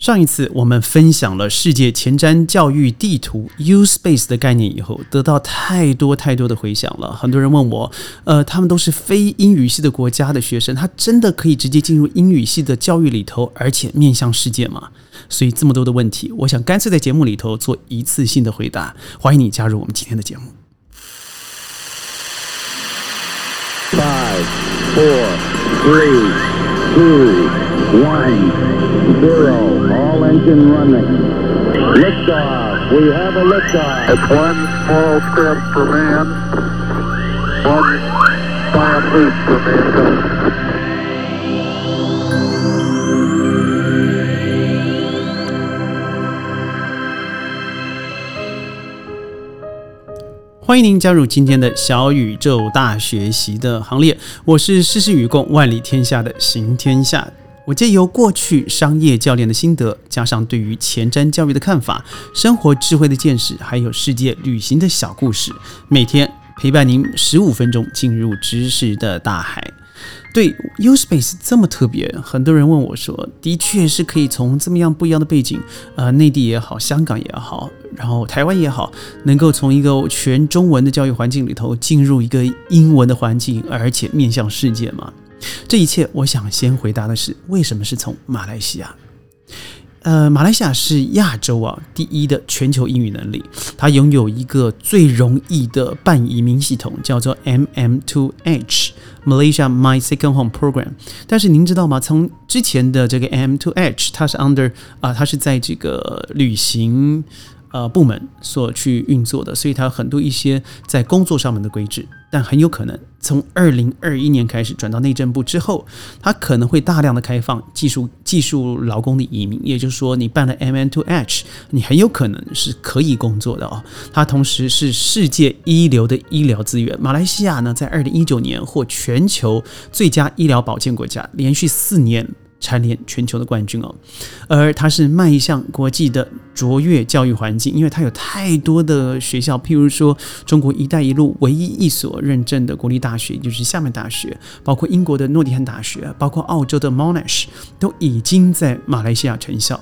上一次我们分享了世界前瞻教育地图 U Space 的概念以后，得到太多太多的回响了。很多人问我，呃，他们都是非英语系的国家的学生，他真的可以直接进入英语系的教育里头，而且面向世界吗？所以这么多的问题，我想干脆在节目里头做一次性的回答。欢迎你加入我们今天的节目。Five, four, three, two, one, zero. All engine running. Liftoff. We have a liftoff. It's one small step for man, one giant leap for mankind. 欢迎您加入今天的小宇宙大学习的行列，我是事事与共、万里天下的行天下。我借由过去商业教练的心得，加上对于前瞻教育的看法、生活智慧的见识，还有世界旅行的小故事，每天陪伴您十五分钟进入知识的大海。对 U Space 这么特别，很多人问我说：“的确是可以从这么样不一样的背景，呃，内地也好，香港也好，然后台湾也好，能够从一个全中文的教育环境里头进入一个英文的环境，而且面向世界吗？”这一切，我想先回答的是，为什么是从马来西亚？呃，马来西亚是亚洲啊第一的全球英语能力，它拥有一个最容易的半移民系统，叫做 MM2H Malaysia My Second Home Program。但是您知道吗？从之前的这个 M2H，它是 under 啊，它是在这个旅行呃部门所去运作的，所以它有很多一些在工作上面的规制。但很有可能从二零二一年开始转到内政部之后，它可能会大量的开放技术技术劳工的移民，也就是说，你办了 M N to H，你很有可能是可以工作的哦。它同时是世界一流的医疗资源。马来西亚呢，在二零一九年获全球最佳医疗保健国家，连续四年。蝉联全球的冠军哦，而它是迈向国际的卓越教育环境，因为它有太多的学校，譬如说中国“一带一路”唯一一所认证的国立大学，就是厦门大学，包括英国的诺丁汉大学，包括澳洲的 Monash，都已经在马来西亚成校。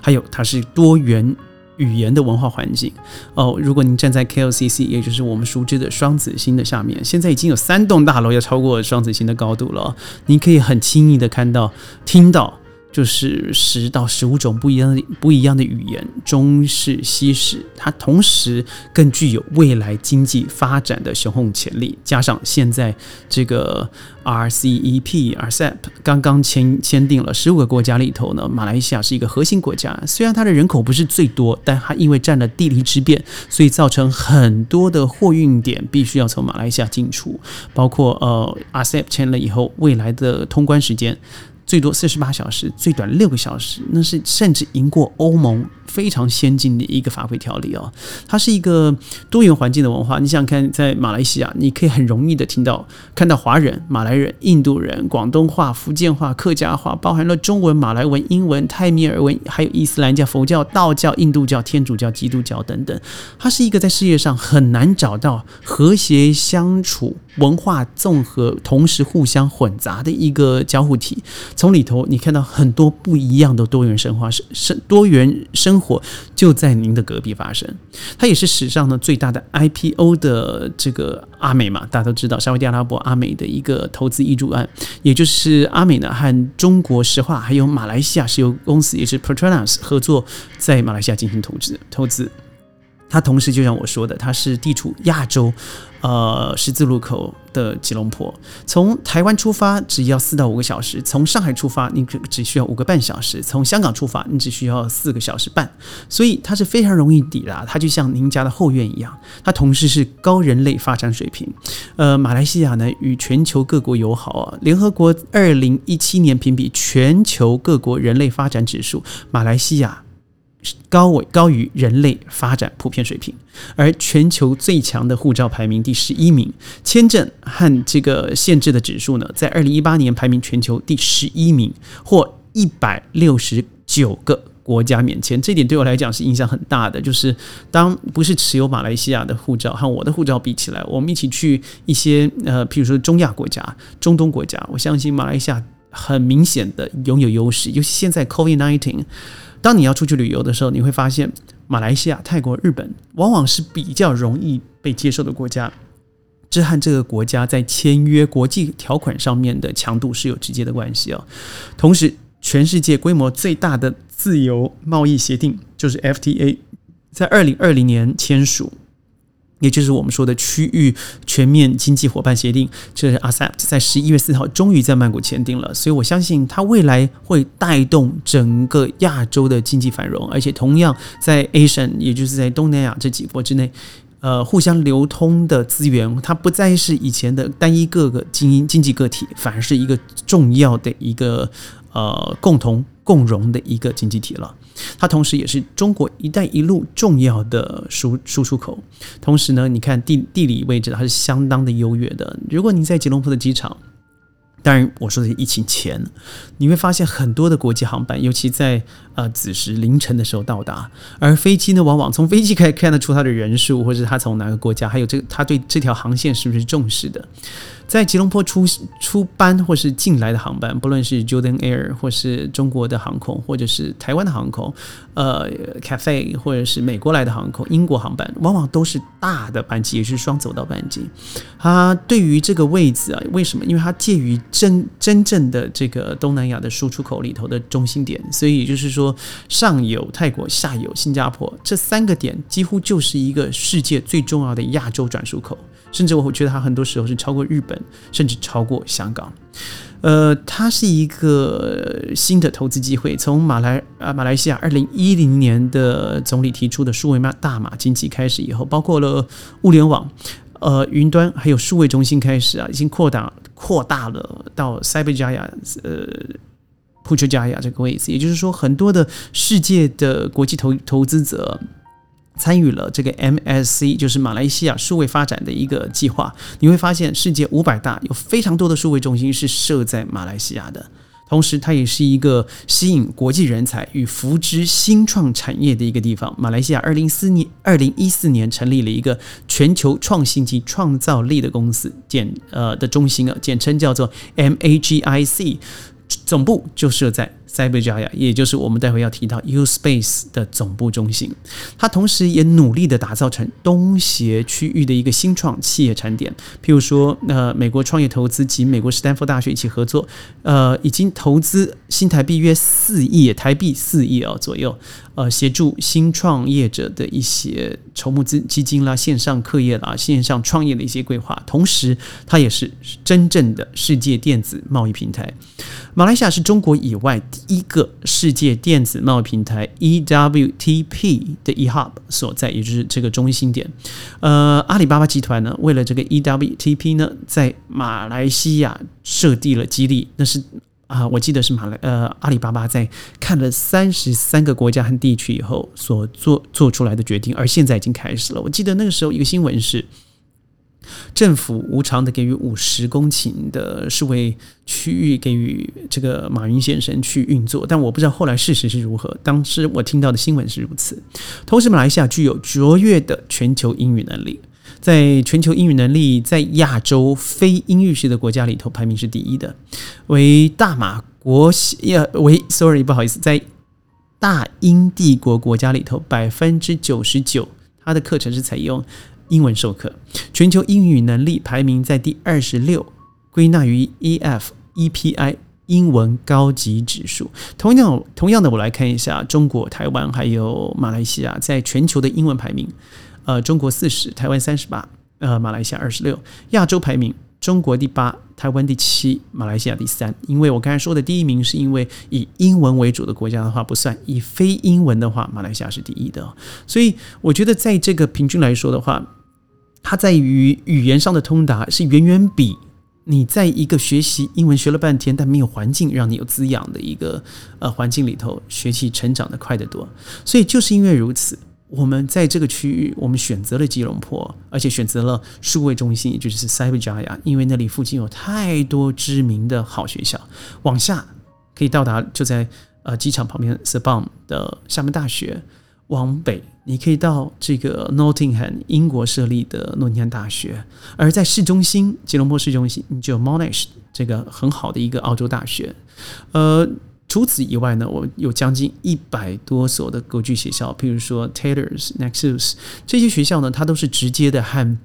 还有，它是多元。语言的文化环境哦，如果您站在 KLCC，也就是我们熟知的双子星的下面，现在已经有三栋大楼要超过双子星的高度了，您可以很轻易的看到、听到。就是十到十五种不一样的不一样的语言，中式、西式，它同时更具有未来经济发展的雄厚潜力。加上现在这个 RCEP、RCEP 刚刚签签订了十五个国家里头呢，马来西亚是一个核心国家。虽然它的人口不是最多，但它因为占了地理之便，所以造成很多的货运点必须要从马来西亚进出，包括呃 RCEP 签了以后，未来的通关时间。最多四十八小时，最短六个小时，那是甚至赢过欧盟非常先进的一个法规条例哦。它是一个多元环境的文化。你想想看，在马来西亚，你可以很容易的听到、看到华人、马来人、印度人、广东话、福建话、客家话，包含了中文、马来文、英文、泰米尔文，还有伊斯兰教、佛教、道教、印度教、天主教、基督教等等。它是一个在世界上很难找到和谐相处、文化综合、同时互相混杂的一个交互体。从里头，你看到很多不一样的多元生活，生生多元生活就在您的隔壁发生。它也是史上呢最大的 IPO 的这个阿美嘛，大家都知道沙特阿拉伯阿美的一个投资易主案，也就是阿美呢和中国石化还有马来西亚石油公司，也是 Petronas 合作在马来西亚进行投资投资。它同时就像我说的，它是地处亚洲，呃十字路口的吉隆坡。从台湾出发只要四到五个小时，从上海出发你只只需要五个半小时，从香港出发你只需要四个小时半。所以它是非常容易抵达，它就像您家的后院一样。它同时是高人类发展水平。呃，马来西亚呢与全球各国友好啊。联合国二零一七年评比全球各国人类发展指数，马来西亚。高为高于人类发展普遍水平，而全球最强的护照排名第十一名，签证和这个限制的指数呢，在二零一八年排名全球第十一名，或一百六十九个国家免签，这点对我来讲是影响很大的。就是当不是持有马来西亚的护照和我的护照比起来，我们一起去一些呃，譬如说中亚国家、中东国家，我相信马来西亚。很明显的拥有优势，尤其现在 COVID nineteen 当你要出去旅游的时候，你会发现马来西亚、泰国、日本往往是比较容易被接受的国家。这和这个国家在签约国际条款上面的强度是有直接的关系哦。同时，全世界规模最大的自由贸易协定就是 FTA，在二零二零年签署。也就是我们说的区域全面经济伙伴协定，这是 ASEP 在十一月四号终于在曼谷签订了，所以我相信它未来会带动整个亚洲的经济繁荣，而且同样在 Asian，也就是在东南亚这几国之内，呃，互相流通的资源，它不再是以前的单一各个经营经济个体，反而是一个重要的一个呃共同共荣的一个经济体了。它同时也是中国“一带一路”重要的输输出口。同时呢，你看地地理位置，它是相当的优越的。如果你在吉隆坡的机场，当然我说的是疫情前，你会发现很多的国际航班，尤其在呃子时凌晨的时候到达，而飞机呢，往往从飞机可以看得出它的人数，或者它从哪个国家，还有这个它对这条航线是不是重视的。在吉隆坡出出班或是进来的航班，不论是 Jordan Air 或是中国的航空，或者是台湾的航空，呃，CAFE 或者是美国来的航空，英国航班，往往都是大的班机，也是双走道班机。它对于这个位置啊，为什么？因为它介于真真正的这个东南亚的输出口里头的中心点，所以也就是说，上有泰国，下有新加坡，这三个点几乎就是一个世界最重要的亚洲转出口。甚至我会觉得它很多时候是超过日本，甚至超过香港。呃，它是一个新的投资机会。从马来啊马来西亚二零一零年的总理提出的数位码大马经济开始以后，包括了物联网、呃云端还有数位中心开始啊，已经扩大扩大了到塞贝加亚呃普丘加亚这个位置。也就是说，很多的世界的国际投投资者。参与了这个 MSC，就是马来西亚数位发展的一个计划。你会发现，世界五百大有非常多的数位中心是设在马来西亚的。同时，它也是一个吸引国际人才与扶植新创产业的一个地方。马来西亚二零四年、二零一四年成立了一个全球创新及创造力的公司，简呃的中心啊，简称叫做 MAGIC，总部就设在。塞贝加亚，也就是我们待会要提到 U Space 的总部中心，它同时也努力的打造成东协区域的一个新创企业产点。譬如说，呃，美国创业投资及美国斯坦福大学一起合作，呃，已经投资新台币约四亿台币四亿哦左右，呃，协助新创业者的一些筹募资基金啦、线上课业啦、线上创业的一些规划。同时，它也是真正的世界电子贸易平台。马来西亚是中国以外第一个世界电子贸易平台 EWTP 的 eHub 所在，也就是这个中心点。呃，阿里巴巴集团呢，为了这个 EWTP 呢，在马来西亚设立了基地。那是啊，我记得是马来呃阿里巴巴在看了三十三个国家和地区以后所做做出来的决定，而现在已经开始了。我记得那个时候一个新闻是。政府无偿的给予五十公顷的世卫区域，给予这个马云先生去运作，但我不知道后来事实是如何。当时我听到的新闻是如此。同时，马来西亚具有卓越的全球英语能力，在全球英语能力在亚洲非英语系的国家里头排名是第一的，为大马国呀为 sorry 不好意思，在大英帝国国家里头百分之九十九，它的课程是采用。英文授课，全球英语能力排名在第二十六，归纳于 EF EPI 英文高级指数。同样，同样的，我来看一下中国、台湾还有马来西亚在全球的英文排名。呃，中国四十，台湾三十八，呃，马来西亚二十六。亚洲排名，中国第八，台湾第七，马来西亚第三。因为我刚才说的第一名是因为以英文为主的国家的话不算，以非英文的话，马来西亚是第一的。所以我觉得在这个平均来说的话。它在于语言上的通达是远远比你在一个学习英文学了半天但没有环境让你有滋养的一个呃环境里头学习成长的快得多。所以就是因为如此，我们在这个区域，我们选择了吉隆坡，而且选择了数位中心，也就是塞贝加亚，因为那里附近有太多知名的好学校。往下可以到达，就在呃机场旁边 s e b a m 的厦门大学。往北，你可以到这个 Nottingham 英国设立的诺丁汉大学；而在市中心，吉隆坡市中心，你就 Monash 这个很好的一个澳洲大学。呃，除此以外呢，我有将近一百多所的国际学校，譬如说 Taylor's、Nexus 这些学校呢，它都是直接的和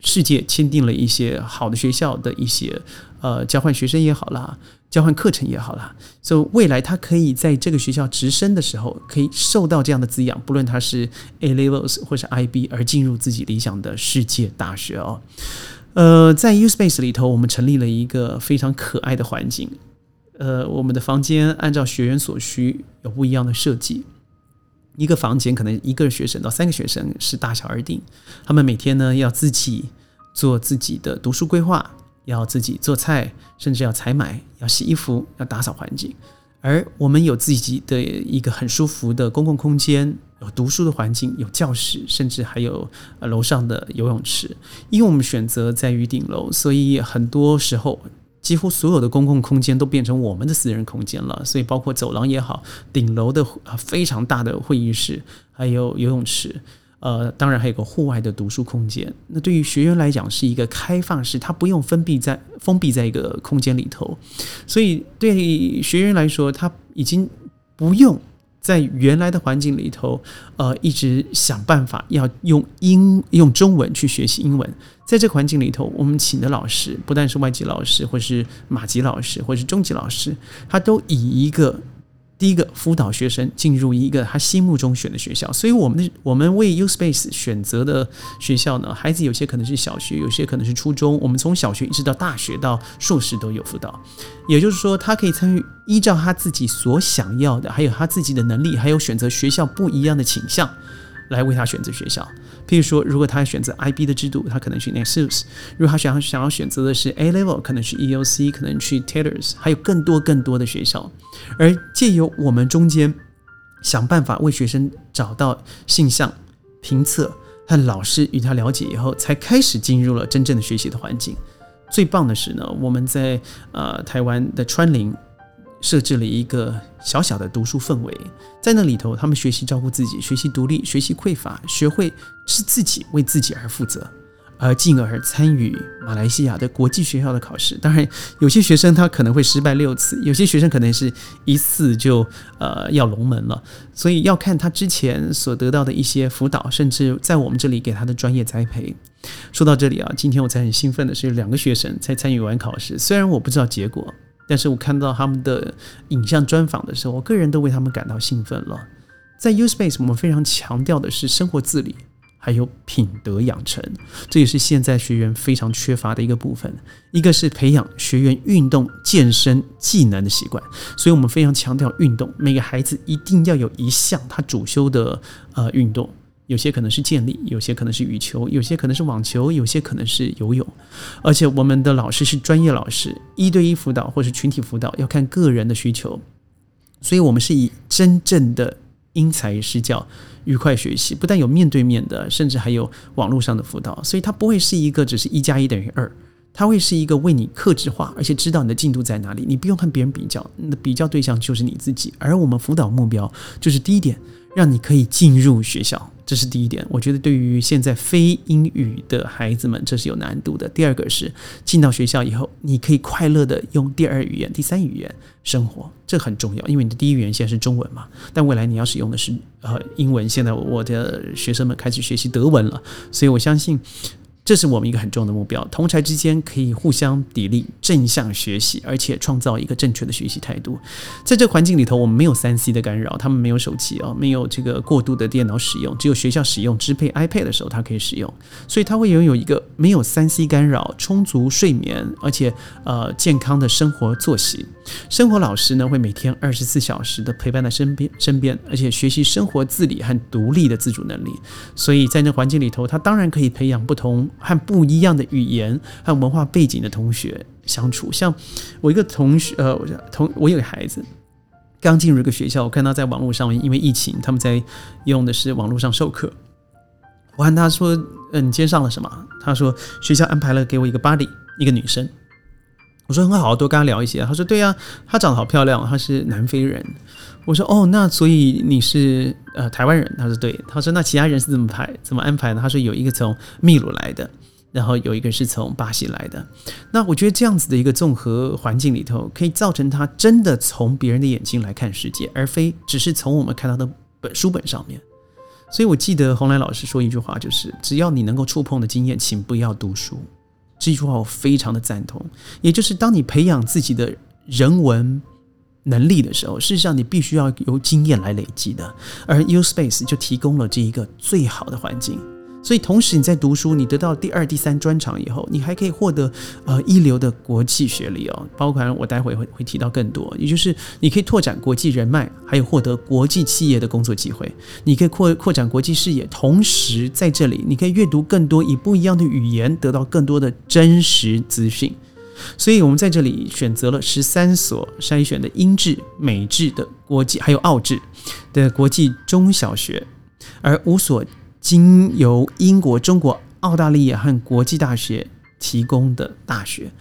世界签订了一些好的学校的一些呃交换学生也好啦，交换课程也好啦，所以未来他可以在这个学校直升的时候，可以受到这样的滋养，不论他是 A levels 或是 IB，而进入自己理想的世界大学哦。呃，在 U Space 里头，我们成立了一个非常可爱的环境。呃，我们的房间按照学员所需有不一样的设计。一个房间可能一个学生到三个学生是大小而定，他们每天呢要自己做自己的读书规划，要自己做菜，甚至要采买，要洗衣服，要打扫环境。而我们有自己的一个很舒服的公共空间，有读书的环境，有教室，甚至还有楼上的游泳池。因为我们选择在于顶楼，所以很多时候。几乎所有的公共空间都变成我们的私人空间了，所以包括走廊也好，顶楼的非常大的会议室，还有游泳池，呃，当然还有个户外的读书空间。那对于学员来讲是一个开放式，他不用封闭在封闭在一个空间里头，所以对学员来说，他已经不用。在原来的环境里头，呃，一直想办法要用英用中文去学习英文。在这个环境里头，我们请的老师不但是外籍老师，或是马籍老师，或是中级老师，他都以一个。第一个辅导学生进入一个他心目中选的学校，所以我们的我们为 U Space 选择的学校呢，孩子有些可能是小学，有些可能是初中，我们从小学一直到大学到硕士都有辅导，也就是说，他可以参与依照他自己所想要的，还有他自己的能力，还有选择学校不一样的倾向。来为他选择学校，譬如说，如果他选择 IB 的制度，他可能去 Nexus；如果他想要想要选择的是 A Level，可能去 EOC，可能去 Taylor's，还有更多更多的学校。而借由我们中间想办法为学生找到性向、评测和老师与他了解以后，才开始进入了真正的学习的环境。最棒的是呢，我们在呃台湾的川林。设置了一个小小的读书氛围，在那里头，他们学习照顾自己，学习独立，学习匮乏，学会是自己为自己而负责，而进而参与马来西亚的国际学校的考试。当然，有些学生他可能会失败六次，有些学生可能是一次就呃要龙门了。所以要看他之前所得到的一些辅导，甚至在我们这里给他的专业栽培。说到这里啊，今天我才很兴奋的是，两个学生才参与完考试，虽然我不知道结果。但是我看到他们的影像专访的时候，我个人都为他们感到兴奋了。在 U Space，我们非常强调的是生活自理，还有品德养成，这也是现在学员非常缺乏的一个部分。一个是培养学员运动、健身技能的习惯，所以我们非常强调运动，每个孩子一定要有一项他主修的呃运动。有些可能是健力，有些可能是羽球，有些可能是网球，有些可能是游泳。而且我们的老师是专业老师，一对一辅导或是群体辅导要看个人的需求，所以我们是以真正的因材施教、愉快学习，不但有面对面的，甚至还有网络上的辅导。所以它不会是一个只是一加一等于二，它会是一个为你克制化，而且知道你的进度在哪里，你不用和别人比较，你的比较对象就是你自己。而我们辅导目标就是第一点，让你可以进入学校。这是第一点，我觉得对于现在非英语的孩子们，这是有难度的。第二个是进到学校以后，你可以快乐的用第二语言、第三语言生活，这很重要，因为你的第一语言现在是中文嘛，但未来你要使用的是呃英文。现在我的学生们开始学习德文了，所以我相信。这是我们一个很重要的目标，同才之间可以互相砥砺，正向学习，而且创造一个正确的学习态度。在这环境里头，我们没有三 C 的干扰，他们没有手机哦，没有这个过度的电脑使用，只有学校使用支配 iPad 的时候，它可以使用，所以它会拥有一个没有三 C 干扰、充足睡眠，而且呃健康的生活作息。生活老师呢，会每天二十四小时的陪伴在身边身边，而且学习生活自理和独立的自主能力。所以在那环境里头，他当然可以培养不同。和不一样的语言和文化背景的同学相处，像我一个同学，呃，同我有个孩子刚进入一个学校，我看他在网络上面，因为疫情，他们在用的是网络上授课。我问他说：“嗯，你今天上了什么？”他说：“学校安排了给我一个 buddy，一个女生。”我说很好，多跟他聊一些。他说对呀、她长得好漂亮，她是南非人。我说哦，那所以你是呃台湾人？他说对。他说那其他人是怎么排怎么安排呢？他说有一个从秘鲁来的，然后有一个是从巴西来的。那我觉得这样子的一个综合环境里头，可以造成他真的从别人的眼睛来看世界，而非只是从我们看到的本书本上面。所以我记得洪兰老师说一句话，就是只要你能够触碰的经验，请不要读书。这句话我非常的赞同，也就是当你培养自己的人文能力的时候，事实上你必须要由经验来累积的，而 U Space 就提供了这一个最好的环境。所以，同时你在读书，你得到第二、第三专长以后，你还可以获得呃一流的国际学历哦，包括我待会会会提到更多，也就是你可以拓展国际人脉，还有获得国际企业的工作机会，你可以扩扩展国际视野，同时在这里你可以阅读更多以不一样的语言，得到更多的真实资讯。所以我们在这里选择了十三所筛选的英制、美制的国际，还有澳制的国际中小学，而五所经由英国、中国、澳大利亚和国际大学提供的大学。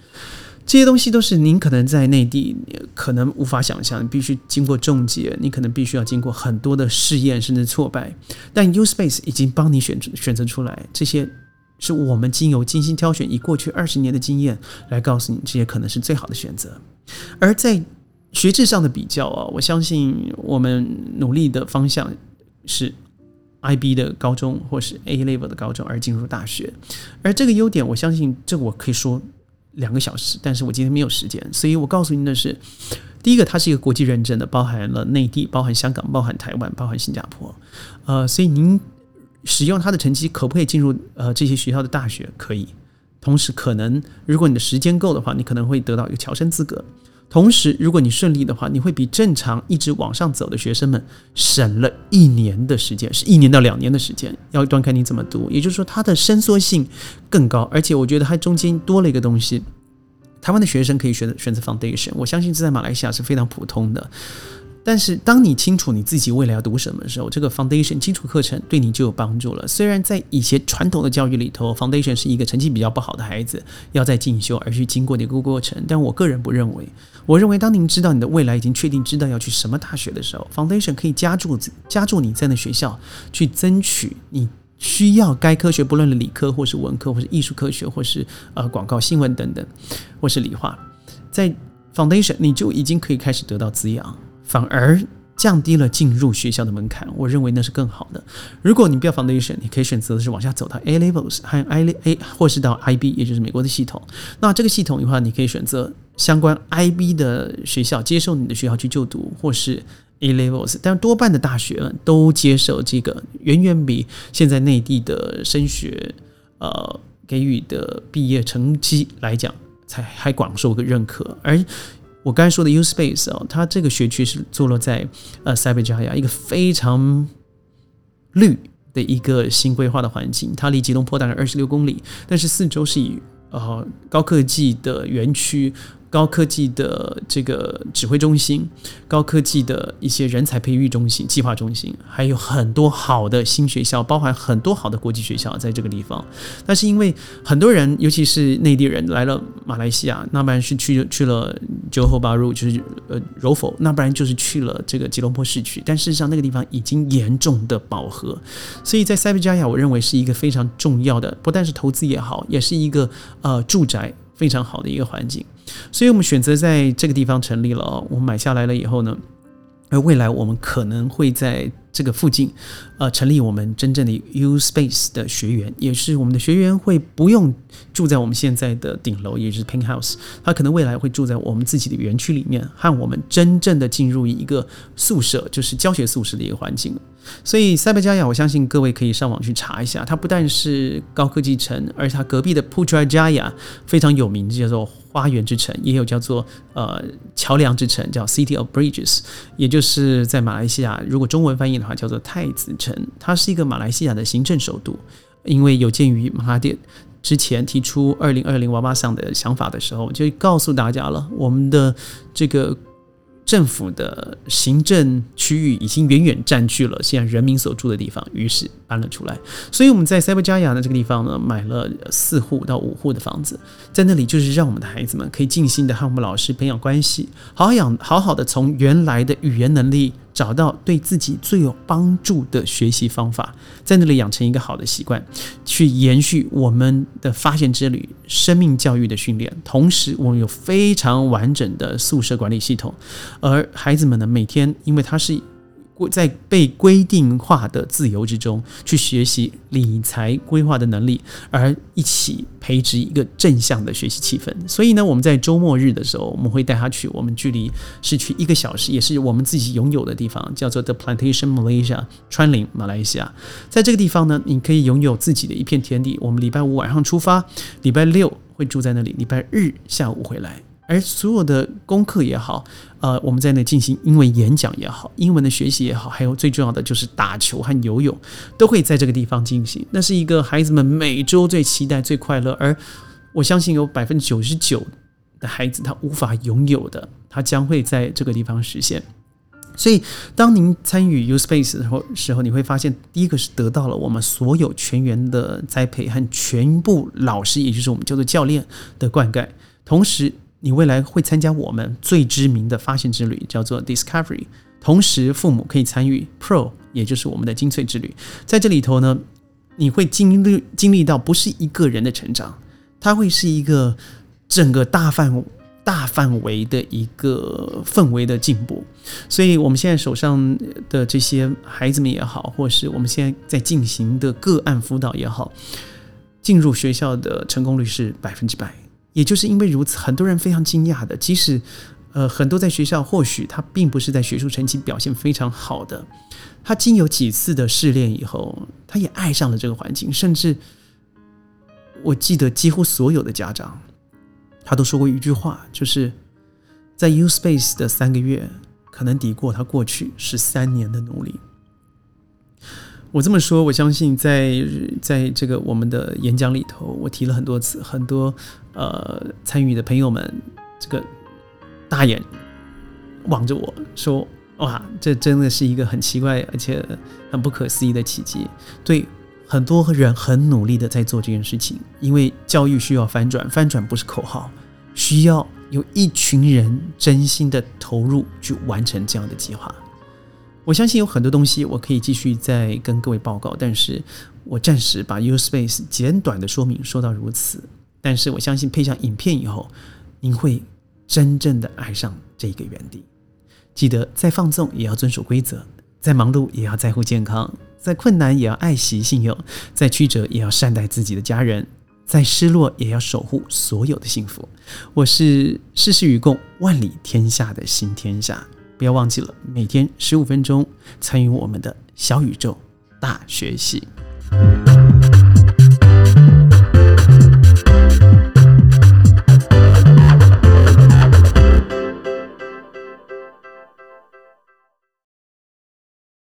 这些东西都是您可能在内地可能无法想象，必须经过中介，你可能必须要经过很多的试验甚至挫败，但 U Space 已经帮你选择选择出来，这些是我们经由精心挑选，以过去二十年的经验来告诉你，这些可能是最好的选择。而在学制上的比较啊，我相信我们努力的方向是 IB 的高中或是 A level 的高中而进入大学，而这个优点，我相信这我可以说两个小时，但是我今天没有时间，所以我告诉您的是，第一个，它是一个国际认证的，包含了内地、包含香港、包含台湾、包含新加坡，呃，所以您使用它的成绩可不可以进入呃这些学校的大学？可以。同时，可能如果你的时间够的话，你可能会得到一个侨生资格。同时，如果你顺利的话，你会比正常一直往上走的学生们省了一年的时间，是一年到两年的时间，要端开你怎么读。也就是说，它的伸缩性更高，而且我觉得它中间多了一个东西。台湾的学生可以选择选择 foundation，我相信这在马来西亚是非常普通的。但是，当你清楚你自己未来要读什么的时候，这个 foundation 基础课程对你就有帮助了。虽然在以前传统的教育里头，foundation 是一个成绩比较不好的孩子要在进修而去经过的一个过程，但我个人不认为。我认为，当您知道你的未来已经确定，知道要去什么大学的时候，foundation 可以加注加注你在那学校去争取你需要该科学，不论理科或是文科，或是艺术科学，或是呃广告新闻等等，或是理化，在 foundation 你就已经可以开始得到滋养。反而降低了进入学校的门槛，我认为那是更好的。如果你不要 foundation，你可以选择的是往下走到 A levels 和 I A 或是到 IB，也就是美国的系统。那这个系统的话，你可以选择相关 IB 的学校接受你的学校去就读，或是 A levels。但多半的大学都接受这个，远远比现在内地的升学呃给予的毕业成绩来讲，才还广受个认可。而我刚才说的 U Space 啊，它这个学区是坐落在呃塞贝加亚一个非常绿的一个新规划的环境，它离吉隆坡大概二十六公里，但是四周是以呃高科技的园区。高科技的这个指挥中心，高科技的一些人才培育中心、计划中心，还有很多好的新学校，包含很多好的国际学校在这个地方。但是因为很多人，尤其是内地人来了马来西亚，那不然是去去了九后八入，就是呃柔佛，那不然就是去了这个吉隆坡市区。但事实上，那个地方已经严重的饱和，所以在塞维加亚，我认为是一个非常重要的，不但是投资也好，也是一个呃住宅非常好的一个环境。所以我们选择在这个地方成立了。我买下来了以后呢，而未来我们可能会在这个附近，呃，成立我们真正的 U Space 的学员，也是我们的学员会不用住在我们现在的顶楼，也就是 Pink House，他可能未来会住在我们自己的园区里面，和我们真正的进入一个宿舍，就是教学宿舍的一个环境。所以塞贝加亚，我相信各位可以上网去查一下，它不但是高科技城，而且它隔壁的 Putrajaya 非常有名，叫做花园之城，也有叫做呃桥梁之城，叫 City of Bridges，也就是在马来西亚，如果中文翻译它叫做太子城，它是一个马来西亚的行政首都，因为有鉴于马哈蒂之前提出二零二零娃娃上的想法的时候，就告诉大家了，我们的这个。政府的行政区域已经远远占据了现在人民所住的地方，于是搬了出来。所以我们在塞伯加亚的这个地方呢，买了四户到五户的房子，在那里就是让我们的孩子们可以静心的和我们老师培养关系，好好养，好好的从原来的语言能力找到对自己最有帮助的学习方法，在那里养成一个好的习惯，去延续我们的发现之旅、生命教育的训练。同时，我们有非常完整的宿舍管理系统，而孩子们呢，每天因为他是。在被规定化的自由之中去学习理财规划的能力，而一起培植一个正向的学习气氛。所以呢，我们在周末日的时候，我们会带他去我们距离市区一个小时，也是我们自己拥有的地方，叫做 The Plantation Malaysia 川林马来西亚。在这个地方呢，你可以拥有自己的一片天地。我们礼拜五晚上出发，礼拜六会住在那里，礼拜日下午回来。而所有的功课也好，呃，我们在那进行英文演讲也好，英文的学习也好，还有最重要的就是打球和游泳，都会在这个地方进行。那是一个孩子们每周最期待、最快乐，而我相信有百分之九十九的孩子他无法拥有的，他将会在这个地方实现。所以，当您参与 U Space 的时候，时候你会发现，第一个是得到了我们所有全员的栽培和全部老师，也就是我们叫做教练的灌溉，同时。你未来会参加我们最知名的发现之旅，叫做 Discovery。同时，父母可以参与 Pro，也就是我们的精粹之旅。在这里头呢，你会经历经历到不是一个人的成长，它会是一个整个大范大范围的一个氛围的进步。所以，我们现在手上的这些孩子们也好，或是我们现在在进行的个案辅导也好，进入学校的成功率是百分之百。也就是因为如此，很多人非常惊讶的，即使，呃，很多在学校或许他并不是在学术成绩表现非常好的，他经有几次的试炼以后，他也爱上了这个环境，甚至，我记得几乎所有的家长，他都说过一句话，就是在 U Space 的三个月，可能抵过他过去十三年的努力。我这么说，我相信在在这个我们的演讲里头，我提了很多次，很多呃参与的朋友们，这个大眼望着我说：“哇，这真的是一个很奇怪而且很不可思议的奇迹。”对，很多人很努力的在做这件事情，因为教育需要翻转，翻转不是口号，需要有一群人真心的投入去完成这样的计划。我相信有很多东西我可以继续再跟各位报告，但是我暂时把 U Space 简短的说明说到如此。但是我相信配上影片以后，您会真正的爱上这个园地。记得再放纵也要遵守规则，再忙碌也要在乎健康，再困难也要爱惜信用，再曲折也要善待自己的家人，再失落也要守护所有的幸福。我是世事与共，万里天下的新天下。不要忘记了，每天十五分钟参与我们的小宇宙大学习。